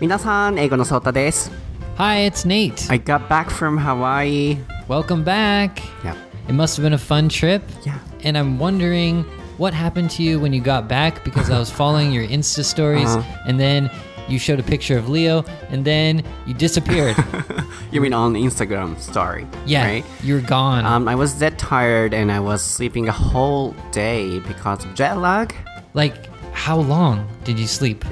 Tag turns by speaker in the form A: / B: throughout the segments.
A: 皆さん、英語のソータです。
B: Hi, it's Nate.
A: I got back from Hawaii.
B: Welcome back.
A: Yeah.
B: It must have been a fun trip.
A: Yeah.
B: And I'm wondering what happened to you when you got back because I was following your Insta stories
A: Uh-huh.
B: and then you showed a picture of Leo and then you disappeared.
A: You mean on Instagram story?
B: yeah,
A: Right?
B: you were gone.
A: Um, I was that tired and I was sleeping a whole day because of jet lag.
B: like, how long did you sleep?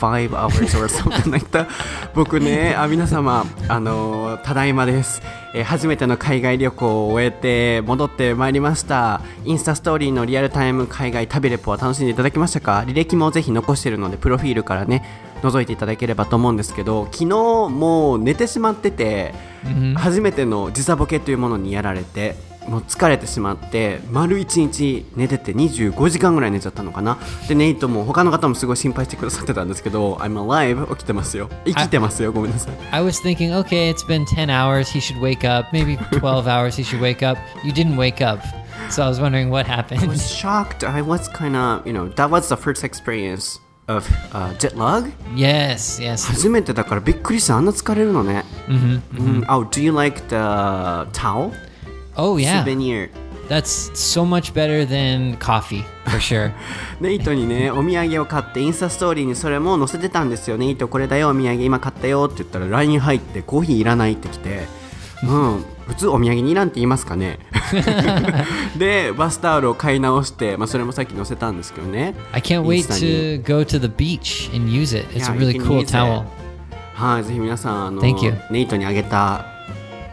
A: 25 hours or something like that. 僕ねあ皆様あのただいまです、えー初めての海外旅行を終えて戻ってまいりました。インスタストーリーのリアルタイム海外旅レポは楽しんでいただけましたか？履歴もぜひ残しているのでプロフィールからね覗いていただければと思うんですけど昨日もう寝てしまってて、初めての時差ボケというものにやられてもう疲れてしまって丸1日寝てて25時間ぐらい寝ちゃったのかなでネイトも他の方もすごい心配してくださってたんですけど I'm alive 起きてますよ生きてますよごめんなさい
B: I was thinking, okay, it's been 10 hours. He should wake up. Maybe 12 hours. He should wake up. You didn't wake up. So I was wondering what
A: I
B: happened.
A: was shocked I was kind of you know that was the first experience of、uh, jet lag
B: yes, yes.
A: 初めてだからびっくりしたあんな疲れるのねうん、Oh do you like the towel?
B: Oh, yeah.
A: Souvenir
B: That's so much better than coffee, for sure.
A: ネイトにねお土産を買ってインスタストーリーにそれも載せてたんですよネイトこれだよお土産今買ったよって言ったら LINE 入ってコーヒーいらないって来て うん普通お土産にいらんって言いますかね でバスタオルを買い直して、まあ、それもさっき載せたんですけどね
B: I can't wait to go to the beach and use it. It's a really cool towel.
A: はいぜひ皆さんあの.ネイトにあげた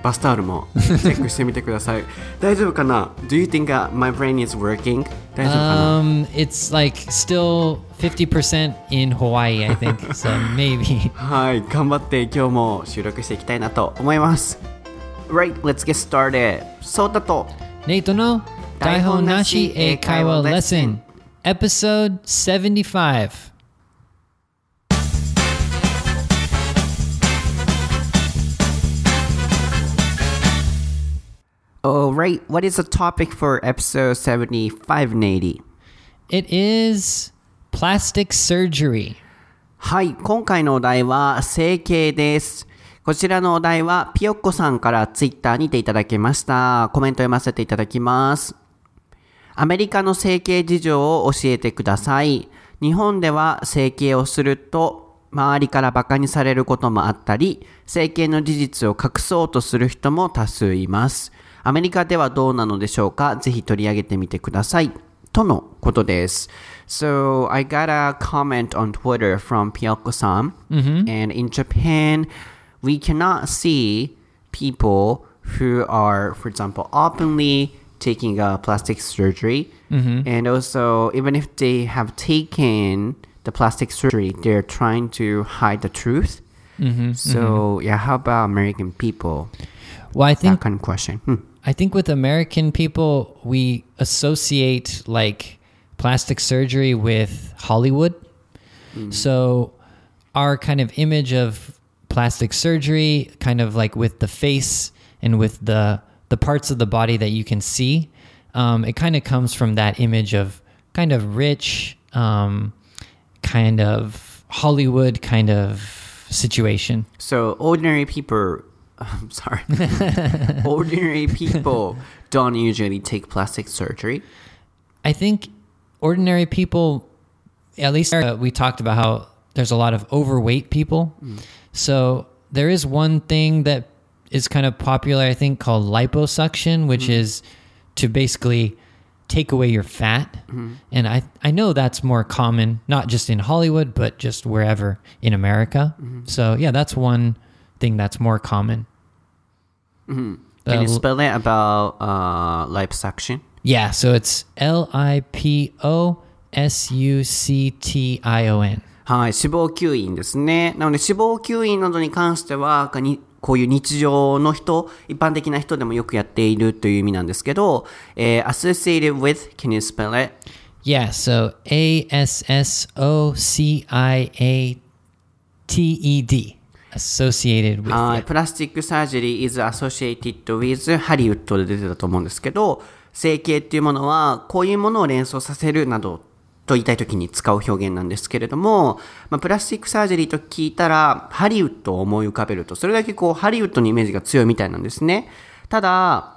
A: バスタオルもチェックしてみてください大丈夫かな Do you think、uh, my brain is working? 大丈夫かな、
B: Um, it's like still 50% in Hawaii, I think. so maybe.
A: はい、頑張って今日も収録していきたいなと思います。Right, let's get started. そうだと、
B: Nate no Daihon Nashi e Kaiwa lesson. Episode 75.
A: Alright, what is the topic for episode 75, Nady?
B: It is plastic surgery.
A: はい、今回のお題は整形です。こちらのお題はピヨッコさんからツイッターにていただきました。コメント読ませていただきます。アメリカの整形事情を教えてください。日本では整形をすると周りからバカにされることもあったり、整形の事実を隠そうとする人も多数います。アメリカではどうなのでしょうかぜひ取り上げてみてください。とのことです。So, I got a comment on Twitter from Pyoko-san. And in Japan, we cannot see people who are, for example, openly taking a plastic surgery. And also, even if they have taken the plastic surgery, they're trying to hide the truth. so, yeah, how about American people?
B: Well, I
A: That
B: think
A: kind of question. Hmm.
B: I think with American people, we associate like plastic surgery with Hollywood. So our kind of image of plastic surgery, kind of like with the face and with the the parts of the body that you can see, um, it kind of comes from that image of kind of rich, um, kind of Hollywood kind of situation.
A: So ordinary people, I'm sorry, ordinary people don't usually take plastic surgery.
B: I think ordinary people, at least uh, we talked about how there's a lot of overweight people. Mm. So there is one thing that is kind of popular, I think, called liposuction, which mm. is to basically take away your fat. Mm-hmm. And I, I know that's more common, not just in Hollywood, but just wherever in America. Mm-hmm. So yeah, that's one thing that's more common.
A: Can
B: Uh,
A: you spell it about uh, liposuction?
B: Yeah, so it's L I P O S U C T I O N.
A: はい、脂肪吸引ですね。なので脂肪吸引などに関しては、かにこういう日常の人、一般的な人でもよくやっているという意味なんですけど、えー associated with, can you spell it?
B: Yeah, so A E. Associated with.
A: はい、プラスチックサージェリー is associated with ハリウッドで出てたと思うんですけど、整形っていうものはこういうものを連想させるなどと言いたい時に使う表現なんですけれども、まあ、プラスチックサージャリーと聞いたら、ハリウッドを思い浮かべると、それだけこう、ハリウッドのイメージが強いみたいなんですね。ただ、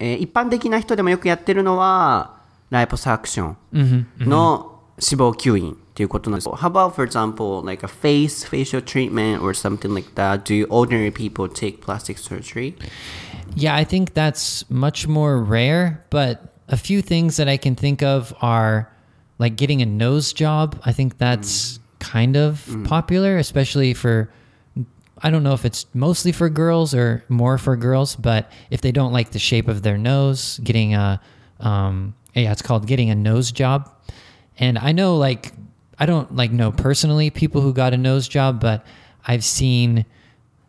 A: えー一般的な人でもよくやってるのは、ライポサクションの脂肪吸引 っていうことなんです。How about, for example, like a face, facial treatment or something like that? Do ordinary people take plastic surgery?
B: Yeah, I think that's much more rare, but a few things that I can think of are like getting a nose job. I think that's kind of popular, especially for I don't know if it's mostly for girls or more for girls, but if they don't like the shape of their nose, getting a um yeah, it's called getting a nose job. And I know like I don't like know personally people who got a nose job, but I've seen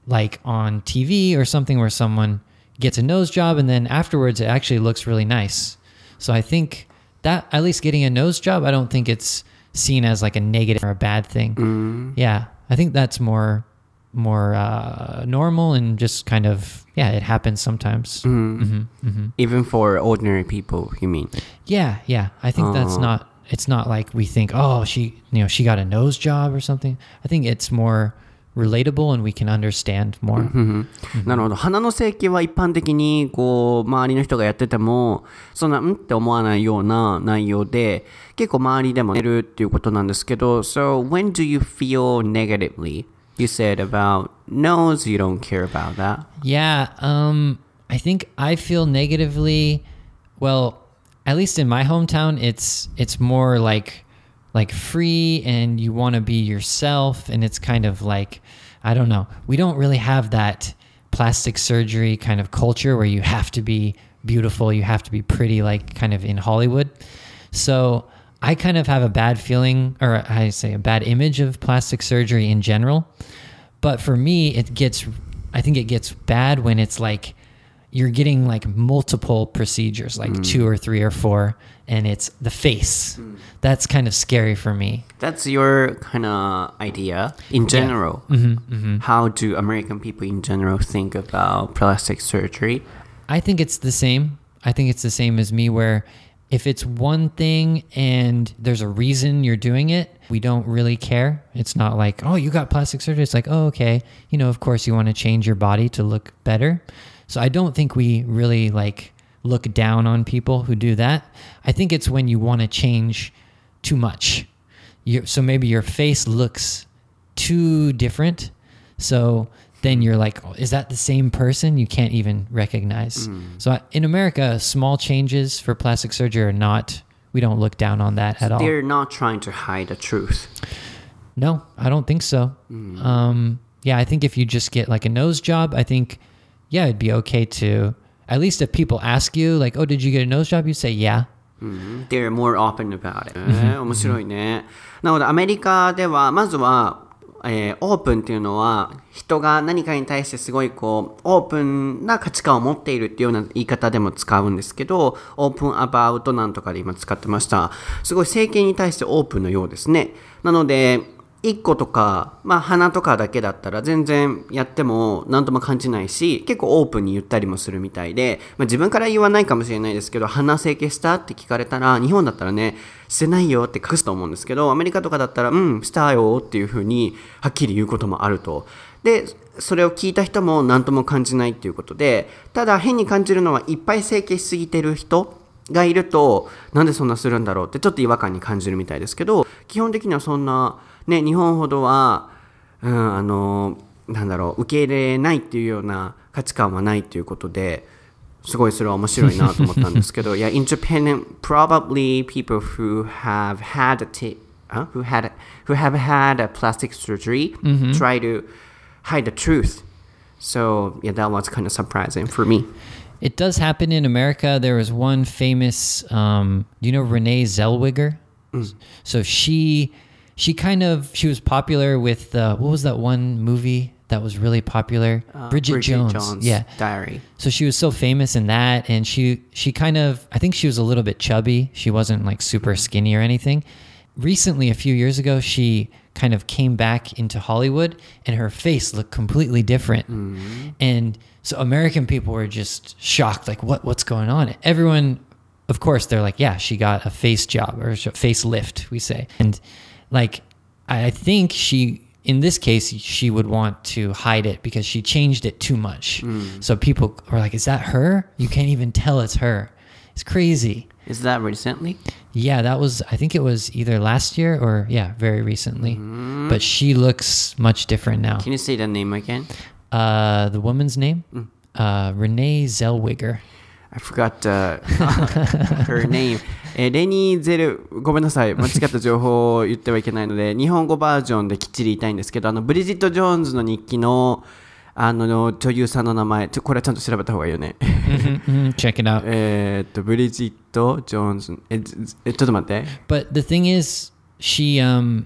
B: like on TV or something where someone gets a nose job and then afterwards it actually looks really nice. So I think that at least getting a nose job, I don't think it's seen as like a negative or a bad thing. Mm. Yeah, I think that's more more uh, normal and just kind of yeah, it happens sometimes. Mm. Mm-hmm, mm-hmm.
A: Even for ordinary people, you mean?
B: Yeah, yeah. I think that's not it's not like we think, oh, she, you know, she got a nose job or something. I think it's more relatable and we can understand more. Mm-hmm. Mm-hmm.
A: なるほど。鼻の整形は一般的にこう周りの人がやっててもそんなうんって思わないような内容で結構周りでも寝るっていうことなんですけど So when do you feel negatively? You said about nose, you don't care about that.
B: Yeah, um, I think I feel negatively, well, at least in my hometown, it's it's more like like free, and you want to be yourself, and it's kind of like I don't know. We don't really have that plastic surgery kind of culture where you have to be beautiful, you have to be pretty, like kind of in Hollywood. So I kind of have a bad feeling, or I say a bad image of plastic surgery in general. But for me, it gets, I think it gets bad when it's like you're getting like multiple procedures, like mm. two or three or four, and it's the face. Mm. That's kind of scary for me.
A: That's your kind of idea in general. Mm-hmm, mm-hmm. How do American people in general think about plastic surgery?
B: I think it's the same. I think it's the same as me, where if it's one thing and there's a reason you're doing it, we don't really care. It's not like, oh, you got plastic surgery. It's like, oh, okay. You know, of course, you want to change your body to look better. So I don't think we really like look down on people who do that. I think it's when you want to change too much. You, so maybe your face looks too different. So then you're like, oh, is that the same person? You can't even recognize. So in America, small changes for plastic surgery are not, we don't look down on that at all.
A: They're not trying to hide the truth.
B: No, I don't think so. Um, yeah, I think if you just get like a nose job, I think, yeah, it'd be okay to, at least if people ask you, like, oh, did you get a nose job? You say, yeah.
A: They're more open about it. えー面白いね。なので、アメリカでは、まずは、えーオープンっていうのは、人が何かに対してすごいこう、オープンな価値観を持っているっていうような言い方でも使うんですけど、オープンアバウトなんとかで今使ってました。すごい政権に対してオープンのようですね。なので、1個とか、まあ鼻とかだけだったら全然やっても何とも感じないし、結構オープンに言ったりもするみたいで、まあ自分から言わないかもしれないですけど、鼻整形したって聞かれたら、日本だったらね、してないよって隠すと思うんですけど、アメリカとかだったら、うん、したよっていうふうにはっきり言うこともあると。で、それを聞いた人も何とも感じないっていうことで、ただ変に感じるのはいっぱい整形しすぎてる人、がいると、なんでそんなするんだろうってちょっと違和感に感じるみたいですけど、基本的にはそんな、ね、日本ほどは、うん、あの、なんだろう、受け入れないっていうような価値観はないっていうことで、すごいそれは面白いなと思ったんですけど、いや、in Japan, probably people who have had a t huh? who had who have had a plastic surgery try to hide the truth. So yeah, that was kind of surprising for me.
B: It does happen in America. There was one famous, um, do you know Renee Zellweger? So she, she kind of, she was popular with uh, what was that one movie that was really popular?
A: Uh,
B: Bridget, Jones. Yeah.
A: Diary.
B: So she was so famous in that, and she she kind of I think she was a little bit chubby. She wasn't like super skinny or anything. Recently, a few years ago, she kind of came back into Hollywood, and her face looked completely different. And so American people were just shocked, like what what's going on? Everyone of course, they're like, yeah, she got a face job or a facelift, we say. And like, I think she, in this case, she would want to hide it because she changed it too much. So people are like, is that her? You can't even tell it's her. It's crazy.
A: Is that recently?
B: Yeah, that was, I think it was either last year or, yeah, very recently. But she looks much different now.
A: Can you say the name again?
B: Uh, the woman's name? Uh, Renee Zellweger.
A: I forgot uh, her name. えーレニー・ゼル、ごめんなさい。間違った情報を言ってはいけないので、日本語バージョンできっちり言いたいんですけど、あの、ブリジット・ジョーンズの日記の、あの、女優さんの名前、ちょこれはちゃんと調べた方がいいよね。
B: Mhm, Check it out.
A: えーっと、ブリジット・ジョーンズ。え、ずえちょっと待って。
B: But the thing is, she, um,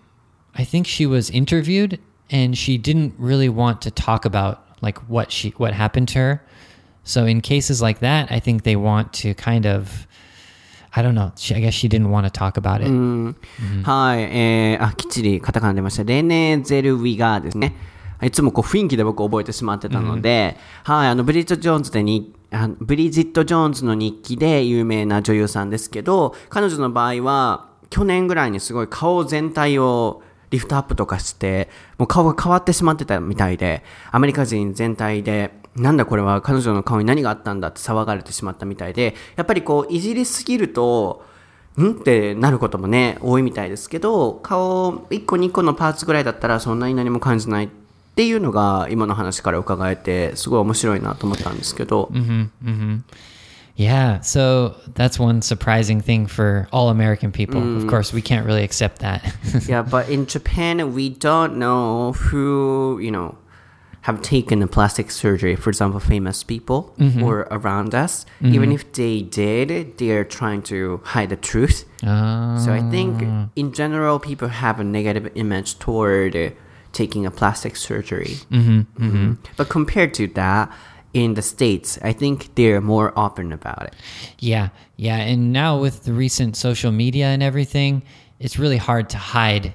B: I think she was interviewed and she didn't really want to talk about like what she, what happened to her. So in cases like that, I think they want to kind of, I don't know. She, I guess she didn't want to talk about it.
A: はい、えー、あ、きっちりカタカナ出ました。レネー・ゼルウィガーですね。いつもこう雰囲気で僕覚えてしまってたので、はい、あの、ブリジット・ジョーンズでに、あのブリジット・ジョーンズの日記で有名な女優さんですけど、彼女の場合は、去年ぐらいにすごい顔全体をリフトアップとかして、もう顔が変わってしまってたみたいで、アメリカ人全体で、なんだこれは彼女の顔に何があったんだって騒がれてしまったみたいで、やっぱりこう、いじりすぎると、んってなることもね、多いみたいですけど、顔1個2個のパーツぐらいだったらそんなに何も感じないっていうのが今の話から伺えて、すごい面白いなと思ったんですけど、
B: Yeah. So that's one surprising thing for all American people. Of course, we can't really accept that.
A: yeah, but in Japan, we don't know who, you know, have taken a plastic surgery, for example, famous people mm-hmm. or around us. Mm-hmm. Even if they did, they are trying to hide the truth. So I think ah. in general, people have a negative image toward uh, taking a plastic surgery. Mhm. But compared to that, in the States, I think they're more open about it.
B: Yeah, yeah, and now with the recent social media and everything, it's really hard to hide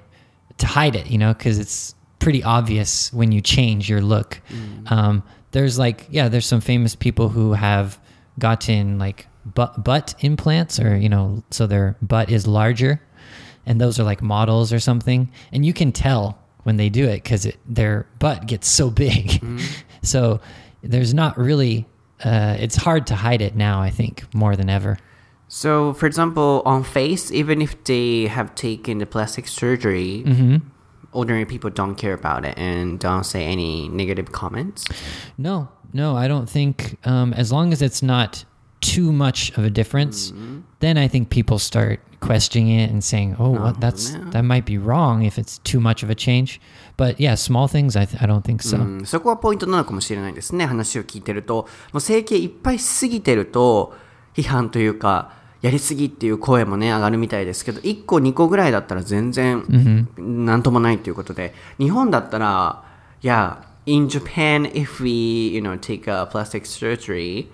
B: to hide it, you know, because it's pretty obvious when you change your look. Um, there's like, yeah, there's some famous people who have gotten like butt butt implants, or you know, so their butt is larger, and those are like models or something, and you can tell when they do it because their butt gets so big. so there's not really. Uh, it's hard to hide it now. I think more than ever.
A: So, for example, on face, even if they have taken the plastic surgery, ordinary people don't care about it and don't say any negative comments.
B: No, no, I don't think. Um, as long as it's not too much of a difference, then I think people start questioning it and saying, "Oh, what, that's
A: no.
B: that might be wrong if it's too much of a change." But yeah, small things, I th- I don't think so.
A: うんそこはポイントなのかもしれないですね。話を聞いてると。もう整形いっぱいしすぎてると、批判というか、 やりすぎっていう声もね、上がるみたいですけど、1個2個ぐらいだったら全然、なんともないということで、日本だったら、いや、in Japan, if we, you know, take a plastic surgery,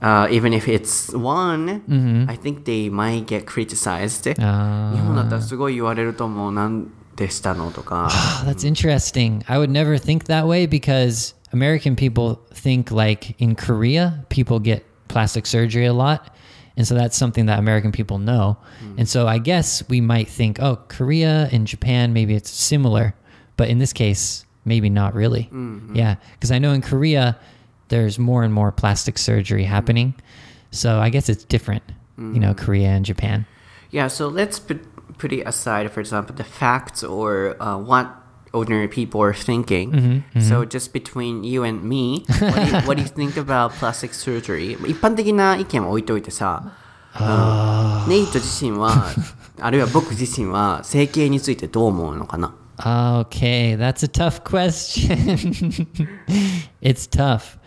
A: uh, even if it's one, I think they might get criticized. 日本だったらすごい言われると思う。なんでしたのとか。
B: Oh, that's interesting. I would never think that way because American people think like in Korea, people get plastic surgery a lot. And so that's something that American people know. Hmm. And so I guess we might think, oh, Korea and Japan, maybe it's similar. But in this case, maybe not really. Mm-hmm. Yeah. Because I know in Korea, there's more and more plastic surgery hmm. happening. So I guess it's different, you know, hmm. Korea and Japan.
A: Yeah, so let's put, put it aside, for example, the facts or uh, what ordinary people are thinking. So just between you and me, what do you, what do you think about plastic surgery? 一般的な意見は置いといてさ、うんネイト自身は、あるいは僕自身は整形についてどう思うのかな
B: Okay, that's a tough question. it's tough.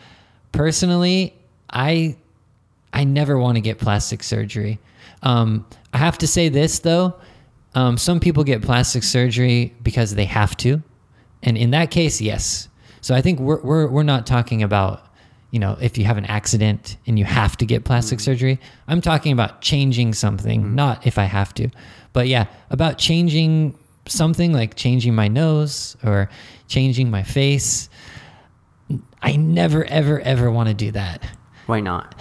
B: Personally, I I never want to get plastic surgery. Um, I have to say this though. um, some people get plastic surgery because they have to, and in that case, yes. So I think we're we're we're not talking about you know if you have an accident and you have to get plastic mm. surgery. I'm talking about changing something, mm. not if I have to. But yeah, about changing something like changing my nose or changing my face. I never ever ever want to do that.
A: Why not?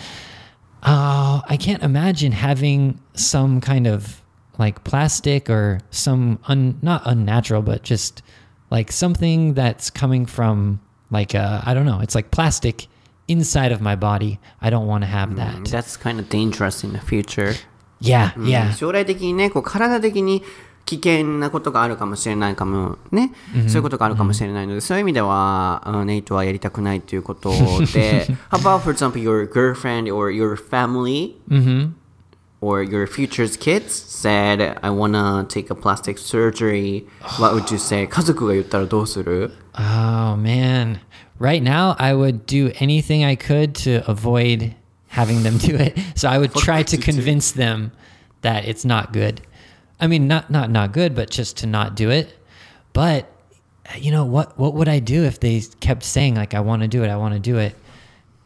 B: Oh, I can't imagine having some kind of like plastic or some un, not unnatural, but just like something that's coming from like uh, I don't know. It's like plastic inside of my body. I don't want to have that.
A: That's kind of dangerous in the future.
B: Yeah, yeah.
A: 将来的にね、こう体的に危険なことがあるかもしれないかもね、そういうことがあるかもしれないので、そういう意味では、うんネイトはやりたくないということで、How about, for example, your girlfriend or your family or your future's kids said, I wanna take a plastic surgery. What would you say? 家族が言ったらどうする
B: Oh man. Right now I would do anything I could to avoid having them do it. So I would try to convince them that it's not good. I mean not not not good, but just to not do it. But you know what what would I do if they kept saying like I want to do it, I want to do it?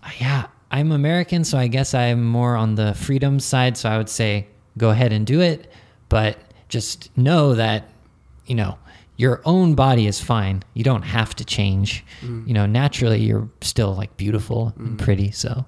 B: Uh, Yeah, I'm American, so I guess I'm more on the freedom side, so I would say go ahead and do it, but just know that you know your own body is fine. You don't have to change. Mm. You know naturally you're still like beautiful and mm. pretty so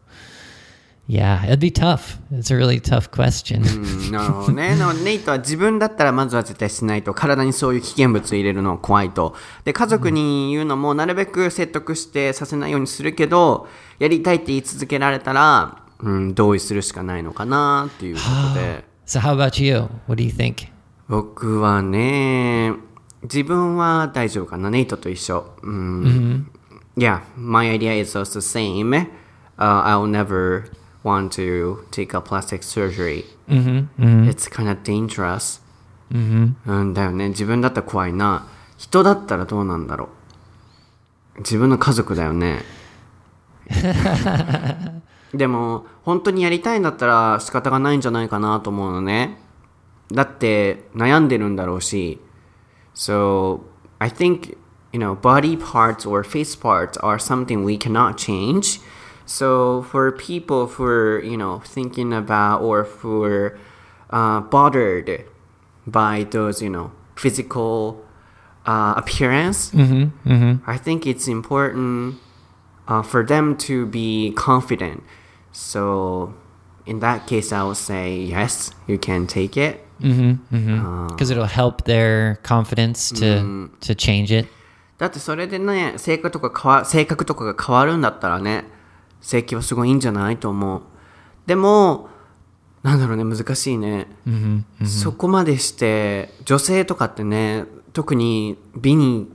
B: yeah it'd be tough it's a really tough question
A: うんなるほどね。ネイトは自分だったらまずは絶対しないと、体にそういう危険物入れるの怖いと。で、家族に言うのもなるべく説得してさせないようにするけど、やりたいって言い続けられたら、うん、同意するしかないのかなっていうことで。
B: so how about you? What do you think?
A: 僕はね、自分は大丈夫かな。ネイトと一緒。うん。Yeah, my idea is also the same. Uh, I'll never want to take a plastic surgery. It's kind of dangerous. うんだよね。自分だったら怖いな。人だったらどうなんだろう。自分の家族だよね。でも、本当にやりたいんだったら仕方がないんじゃないかなと思うのね。だって悩んでるんだろうし。So, I think, you know, body parts or face parts are something we cannot change. So, for people who are, you know, thinking about or who are uh, bothered by those, you know, physical uh, appearance, I think it's important uh, for them to be confident. So, in that case, I would say yes, you can take it.
B: because it'll help their confidence to to change it
A: だってそれでね、性格とか変わ性格とかが変わるんだったらね、 整形はすごいいいんじゃないと思う。でも、なんだろうね、難しいね。そこまでして、女性とかってね、特に美に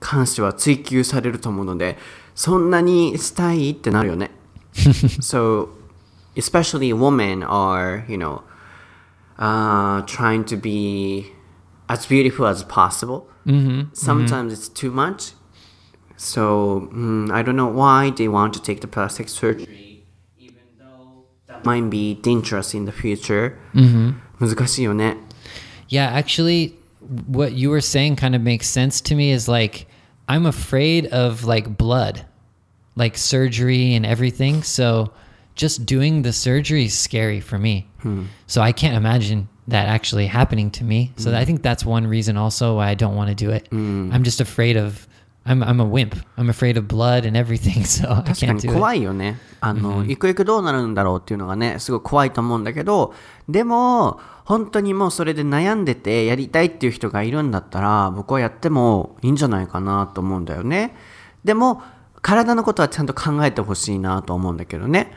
A: 関しては追求されると思うので、そんなにしたいってなるよね。so, especially women are, you know, uh, trying to be as beautiful as possible. Sometimes it's too much. So mm, I don't know why they want to take the plastic surgery, even though that might be dangerous in the future. 難しいよね。
B: Yeah, actually, what you were saying kind of makes sense to me. Is like I'm afraid of like blood, like surgery and everything. So just doing the surgery is scary for me. So I can't imagine that actually happening to me. So I think that's one reason also why I don't want to do it. I'm just afraid of. I'm I'm a wimp. I'm afraid of blood and everything. So I
A: 確か
B: can't
A: に
B: do it.
A: 怖いよね。あの、ゆくゆくどうなるんだろうっていうのがね、すごい怖いと思うんだけど、でも、本当にもうそれで悩んでてやりたいっていう人がいるんだったら、僕はやってもいいんじゃないかなと思うんだよね。でも、体のことはちゃんと考えてほしいなと思うんだけどね。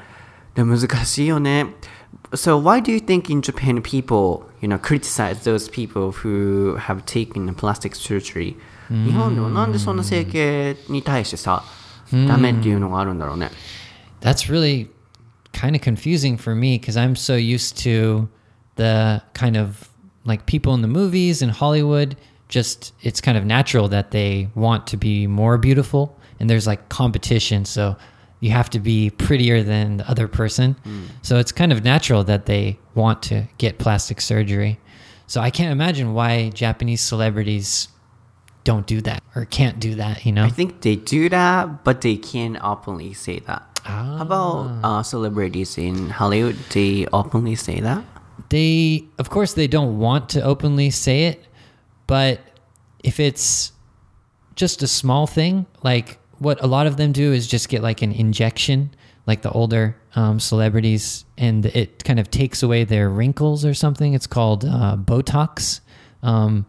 A: で、難しいよね。So why do you think in Japan people, you know, criticize those people who have taken plastic surgery? 日本ではなんでそんな整形に対してさ、ダメっていうのがあるんだろうね。
B: That's really kind of confusing for me because I'm so used to the kind of like people in the movies in Hollywood. Just it's kind of natural that they want to be more beautiful, and there's like competition. So you have to be prettier than the other person. So it's kind of natural that they want to get plastic surgery. So I can't imagine why Japanese celebrities don't do that or can't do that, you know?
A: I think they do that, but they can't openly say that. How about uh, celebrities in Hollywood? They openly say that.
B: they of course they don't want to openly say it but if it's just a small thing like what a lot of them do is just get like an injection like the older um, celebrities, and it kind of takes away their wrinkles or something. It's called uh, Botox. Um,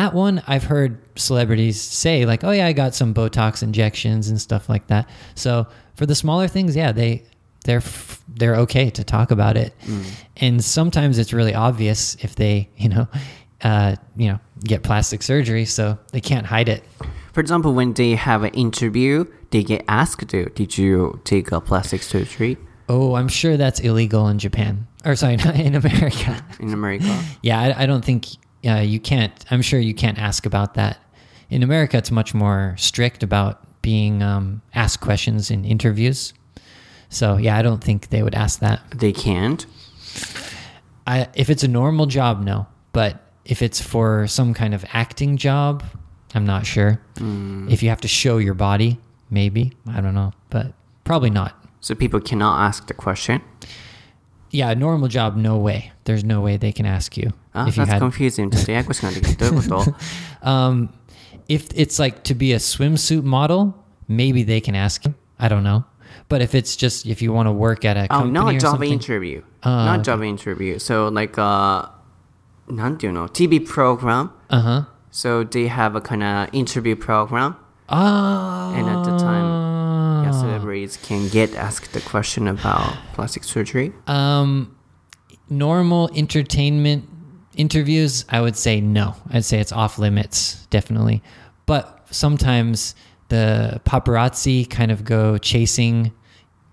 B: that one I've heard celebrities say like, "Oh yeah, I got some Botox injections and stuff like that." So for the smaller things, yeah, they they're they're okay to talk about it, and sometimes it's really obvious if they you know uh, you know get plastic surgery, so they can't hide it.
A: For example, when they have an interview, they get asked, "Did you take a plastic surgery
B: Oh, I'm sure that's illegal in Japan. Or sorry, not in America.
A: in America?"
B: Yeah, I, I don't think uh, you can't. I'm sure you can't ask about that. In America, it's much more strict about being um, asked questions in interviews. So yeah, I don't think they would ask that.
A: They can't.
B: I, if it's a normal job, no. But if it's for some kind of acting job, I'm not sure. If you have to show your body, maybe I don't know, but probably not.
A: So people cannot ask the question
B: Yeah, a normal job, no way. There's no way they can ask you
A: Ah,
B: if you
A: that's
B: had
A: confusing. ちょっとややこしくなってきた。どういうこと
B: Um, if it's like to be a swimsuit model, maybe they can ask you. I don't know. But if it's just if you want to work at a
A: Oh,
B: company
A: not
B: or
A: job
B: something,
A: interview.
B: Ah,
A: not job interview. So like uh なんていうの TV program.
B: uh huh.
A: So they have a kind of interview program.
B: Ah,
A: And at the time, yeah, celebrities can get asked the question about plastic surgery.
B: um, normal entertainment interviews, I would say no. I'd say it's off limits, definitely. But sometimes the paparazzi kind of go chasing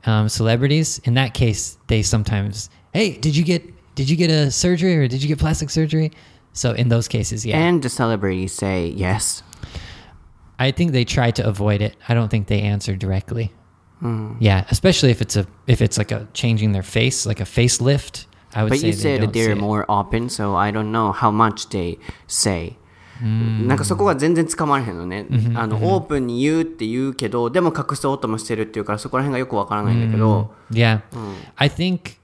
B: um, celebrities. In that case, they sometimes, hey, did you get did you get a surgery or did you get plastic surgery? So in those cases, yeah,
A: And the celebrities say yes.
B: I think they try to avoid it. I don't think they answer directly. Yeah, especially if it's a if it's like a changing their face, like a facelift. I would
A: But
B: say
A: you
B: they
A: said
B: don't
A: that they're
B: say it.
A: more open, so I don't know how much they say. なんかそこが全然つかまれへんのね、あのオープンに言うって言うけどでも隠そうともしてるっていうからそこら辺がよくわからないんだけど、
B: Yeah. I think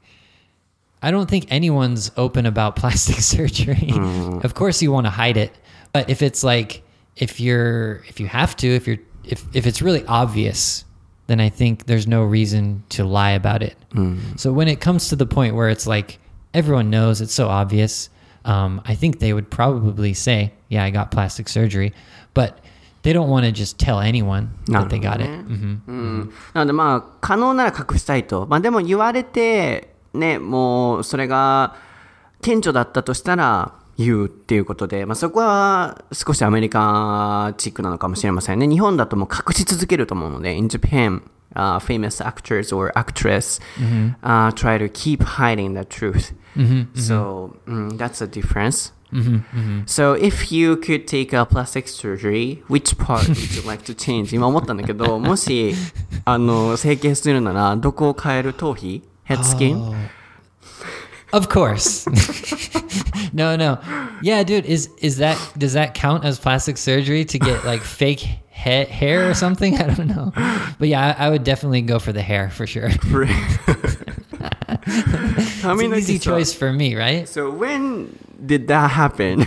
B: I don't think anyone's open about plastic surgery. of course you want to hide it, but if it's like if you're if you have to, if you're if if it's really obvious, then I think there's no reason to lie about it. So when it comes to the point where it's like everyone knows it's so obvious, um, I think they would probably say, "Yeah, I got plastic surgery," but they don't want to just tell anyone that they got it. hmm
A: うんなのでまあ可能なら隠したいと、まあ、でも言われてねもうそれが顕著だったとしたら 言うっていうことで、まあ、そこは少しアメリカチックなのかもしれませんね日本だともう隠し続けると思うので In Japan uh, famous actors or actress uh, try to keep hiding the truth so mm, that's a difference So if you could take a plastic surgery, which part would you like to change? 今思ったんだけど、もし、あの、整形するなら、どこを変える頭皮 ?head skin?
B: Of course. no, no. Yeah, dude, is is that does that count as plastic surgery to get like fake he- hair or something? I don't know. But yeah, I, I would definitely go for the hair for sure. It's
A: 髪
B: an
A: の毛
B: easy
A: さ
B: choice for me, right?
A: So when did that happen?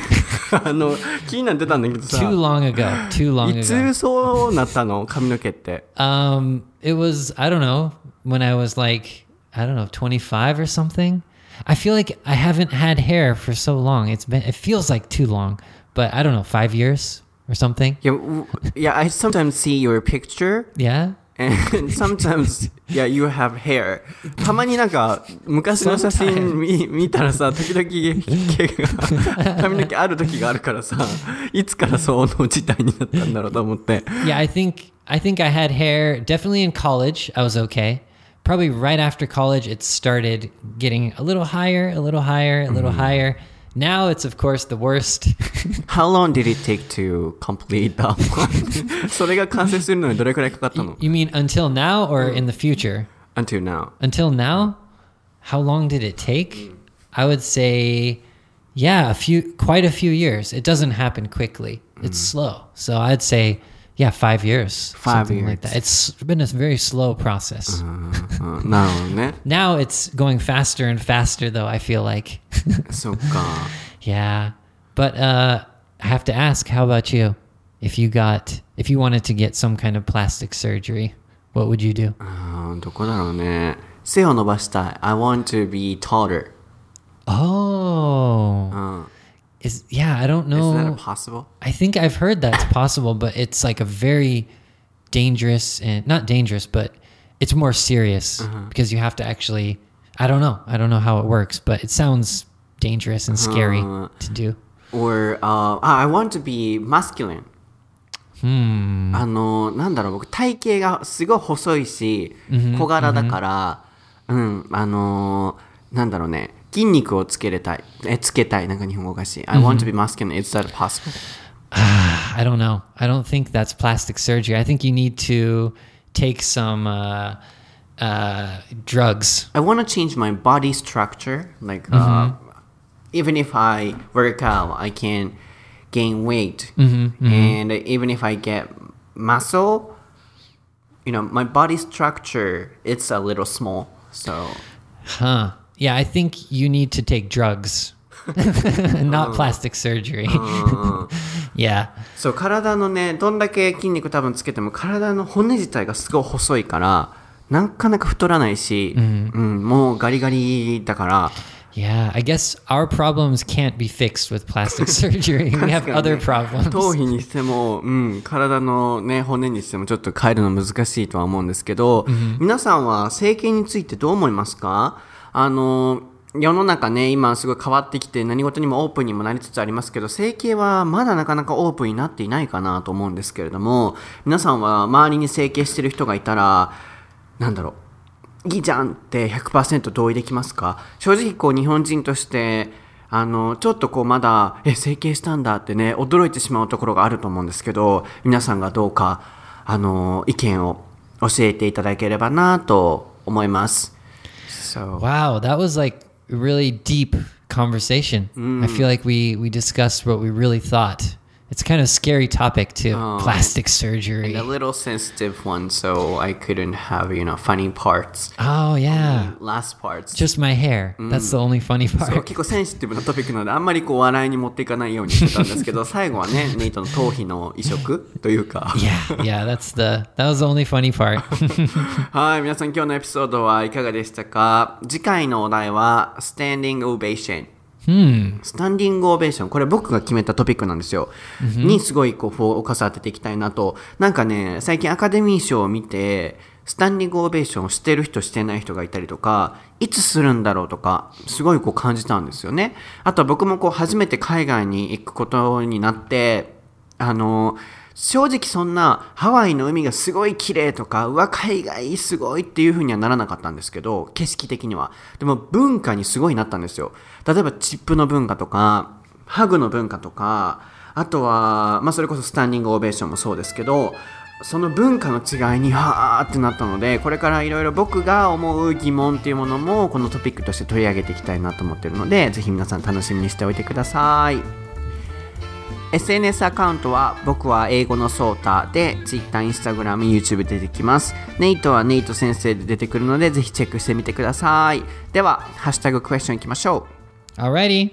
A: あの、気になってたんだけどさ、
B: Too long ago. Too long
A: い
B: ago.
A: つそうなったの髪の毛って。
B: Um, it was I don't know when I was like I don't know 25 or something. I feel like I haven't had hair for so long. It's been it feels like too long, but I don't know 5 years or something.
A: いや、ういや I sometimes see your picture
B: Yeah.
A: and sometimes, yeah, you have hair. たまになんか、昔の写真見見たらさ、時々毛が、髪の毛ある時があるからさ、いつからその事態になったんだろうと思って。
B: Yeah, I think I think I had hair definitely in college. I was okay. Probably right after college, it started getting a little higher, a little higher, a little higher. Now it's of course the worst.
A: How long did it take to complete that one? それが完成するのにどれくらいかかったの
B: you mean until now or in the future?
A: ?until now.
B: Until now, how long did it take? I would say, yeah, a few, quite a few years. It doesn't happen quickly. It's slow. So I'd say, yeah, five years,
A: Five
B: something like
A: years.
B: that. It's been a very slow process.
A: うんなるほどね。
B: Now it's going faster and faster, though. I feel like,
A: そっか。
B: yeah. But uh, I have to ask, how about you? If you got, if you wanted to get some kind of plastic surgery, what would you do?
A: あーどこだろうね。背を伸ばしたい。I want to be taller.
B: Oh.
A: うん。
B: is yeah, I don't
A: know. Isn't
B: that
A: possible?
B: I think I've heard that's possible, but it's like a very dangerous and not dangerous, but it's more serious uh-huh. because you have to actually. I don't know. I don't know how it works, but it sounds dangerous and scary
A: uh,
B: to do.
A: Or uh, I want to be masculine.
B: Hmm.
A: あのなんだろう僕体型がすごい細いし小柄だから、mm hmm. うんあのなんだろうね 筋肉をつけれたい。え、つけたい。なんか日本語おかしい。I want to be masculine. Is that possible?
B: I don't know. I don't think that's plastic surgery. I think you need to take some uh, uh, drugs.
A: I want to change my body structure. Like, uh, even if I work out, I can gain weight. And even if I get muscle, you know, my body structure, it's a little small. So,
B: Huh. Yeah, I think you need to take drugs, not plastic surgery. yeah.
A: そう、体のね、どんだけ筋肉多分つけても、体の骨自体がすごい細いから、なかなか太らないし、うん、もうガリガリだから、
B: Yeah, I guess our problems can't be fixed with plastic surgery. We have other
A: 頭
B: problems.
A: 皮にしても、うん、体のね、骨にしてもちょっと変えるの難しいとは思うんですけど、皆さんは整形についてどう思いますかあの、世の中ね、今すごい変わってきて何事にもオープンにもなりつつありますけど、整形はまだなかなかオープンになっていないかなと思うんですけれども、皆さんは周りに整形してる人がいたら、なんだろう、いいじゃんって100%同意できますか？正直こう日本人としてあのちょっとこうまだえ整形したんだってね驚いてしまうところがあると思うんですけど皆さんがどうかあの意見を教えていただければなと思います。So,
B: Wow, that was like a really deep conversation. I mm. feel like we we discussed what we really thought. It's kind of a scary topic too. Plastic surgery.
A: a little sensitive one, so I couldn't have you know funny parts.
B: Oh yeah.
A: Last parts.
B: Just my hair. That's the only funny
A: そう
B: part.
A: 結構センシティブなトピックなのであんまりこう笑いに持っていかないようにしてたんですけど最後はねネイトの頭皮の移植というか
B: Yeah, yeah, that's the that was the only funny part.
A: はい皆さん今日のエピソードはいかがでしたか次回のお題は Standing Ovation スタンディングオベーション。これ僕が決めたトピックなんですよ、にすごいこうフォーカス当てていきたいなと。なんかね最近アカデミー賞を見てスタンディングオベーションをしてる人してない人がいたりとかいつするんだろうとかすごいこう感じたんですよね。あとは僕もこう初めて海外に行くことになってあの正直そんなハワイの海がすごい綺麗とかうわ海外すごいっていう風にはならなかったんですけど景色的には。でも文化にすごいなったんですよ。例えばチップの文化とかハグの文化とかあとは、まあ、それこそスタンディングオベーションもそうですけどその文化の違いにはーってなったのでこれからいろいろ僕が思う疑問っていうものもこのトピックとして取り上げていきたいなと思ってるのでぜひ皆さん楽しみにしておいてください。SNS アカウントは僕は英語のソータで Twitter、Instagram、YouTube 出てきます。ネイトはネイト先生で出てくるのでぜひチェックしてみてください。では、ハッシュタグクエスチョンいきましょ
B: う Alrighty.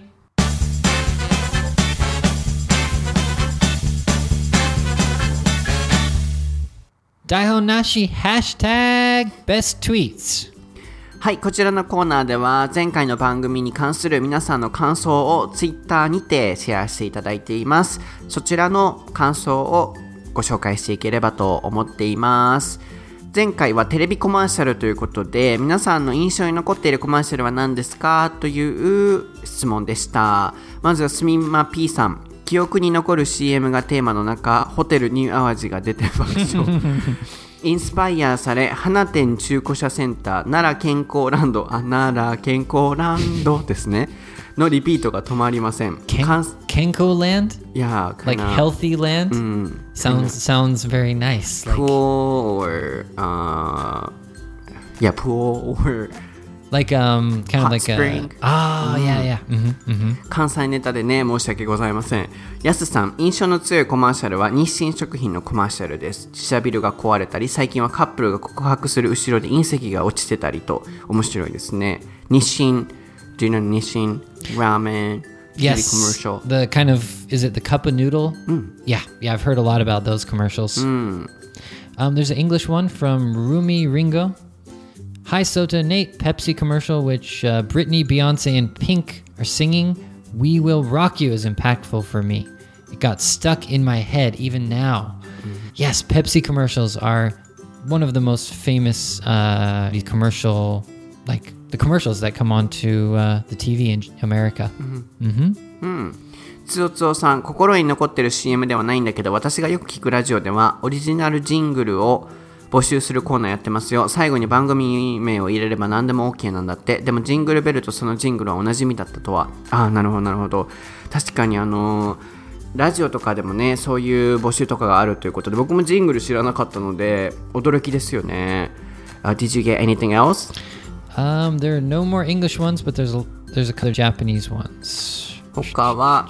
B: Daihonashi hashtag best tweets.
A: はい、こちらのコーナーでは前回の番組に関する皆さんの感想を Twitter にてシェアしていただいています。そちらの感想をご紹介していければと思っています。前回はテレビコマーシャルということで皆さんの印象に残っているコマーシャルは何ですか？という質問でしたまずはスミマ P さん記憶に残る CM がテーマの中ホテルニューアワジが出て爆笑インスパイアされ花店中古車センター奈良健康ランドあ奈良健康ランドですねのリピートが止まりません
B: Ken-
A: かん
B: Kenko land?
A: いや
B: Like healthy land? Sounds sounds very nice. Like
A: pool or uh yeah pool or
B: like um kind of like a Oh yeah, yeah. hmm hmm
A: 関西ネタでね申し訳ございませんやすさん印象の強いコマーシャルは日清食品のコマーシャルです自社ビルが壊れたり最近はカップルが告白する後ろで隕石が落ちてたりと面白いですね日清 Do you know 日清 ramen TV
B: Yes.
A: commercial
B: The kind of is it the cup of noodle? Yeah, yeah. I've heard a lot about those commercials. Um, there's an English one from Rumi Ringo. Hi Sota Nate Pepsi commercial, which uh, Britney, Beyonce, and Pink are singing. We will rock you is impactful for me. It got stuck in my head even now. Yes, Pepsi commercials are one of the most famous uh, commercial, like the commercials that come onto uh, the TV in America. hmm
A: つおつおさん、心に残ってる CM ではないんだけど、私がよく聞くラジオでは、オリジナルジングルを 募集するコーナーやってますよ。最後に番組名を入れれば何でも OK なんだって。でもジングルベルとそのジングルは同じ意味だったとは。ああ、なるほど、なるほど。確かにあのーラジオとかでもね、そういう募集とかがあるということで、僕もジングル知らなかったので、驚きですよね。Uh, did you get anything else?
B: Um, there are no more English ones, but there's a, there's a couple Japanese ones.
A: 他は、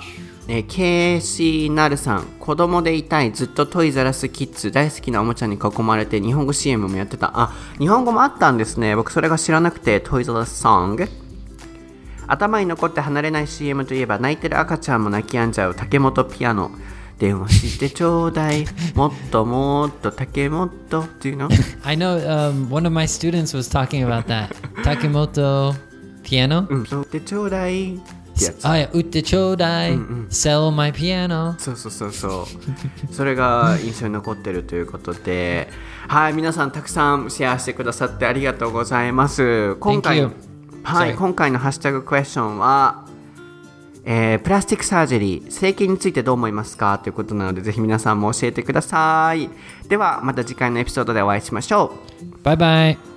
A: えー、KC なるさん子供でいたいずっとトイザラスキッズ大好きなおもちゃに囲まれて日本語 CM もやってた。あ日本語もあったんですね。僕それが知らなくてトイザラスソング頭に残って離れない CM といえば泣いてる赤ちゃんも泣き止んじゃう竹本ピアノ。電話してちょうだい。もっともっと竹本 Do you know?
B: I know um, one of my students was talking about that. Takemoto piano?
A: うん。でちょうだいってやつ。
B: Oh yeah, utte chodai, sell my piano.
A: そうそうそうそう。それが印象に残ってるということで。はい皆さんたくさんシェアしてくださってありがとうございます。今回.はい.今回のハッシュタグクエスチョンはえープラスティックサージェリー。整形についてどう思いますかということなのでぜひ皆さんも教えてください。ではまた次回のエピソードでお会いしましょう。
B: Bye bye.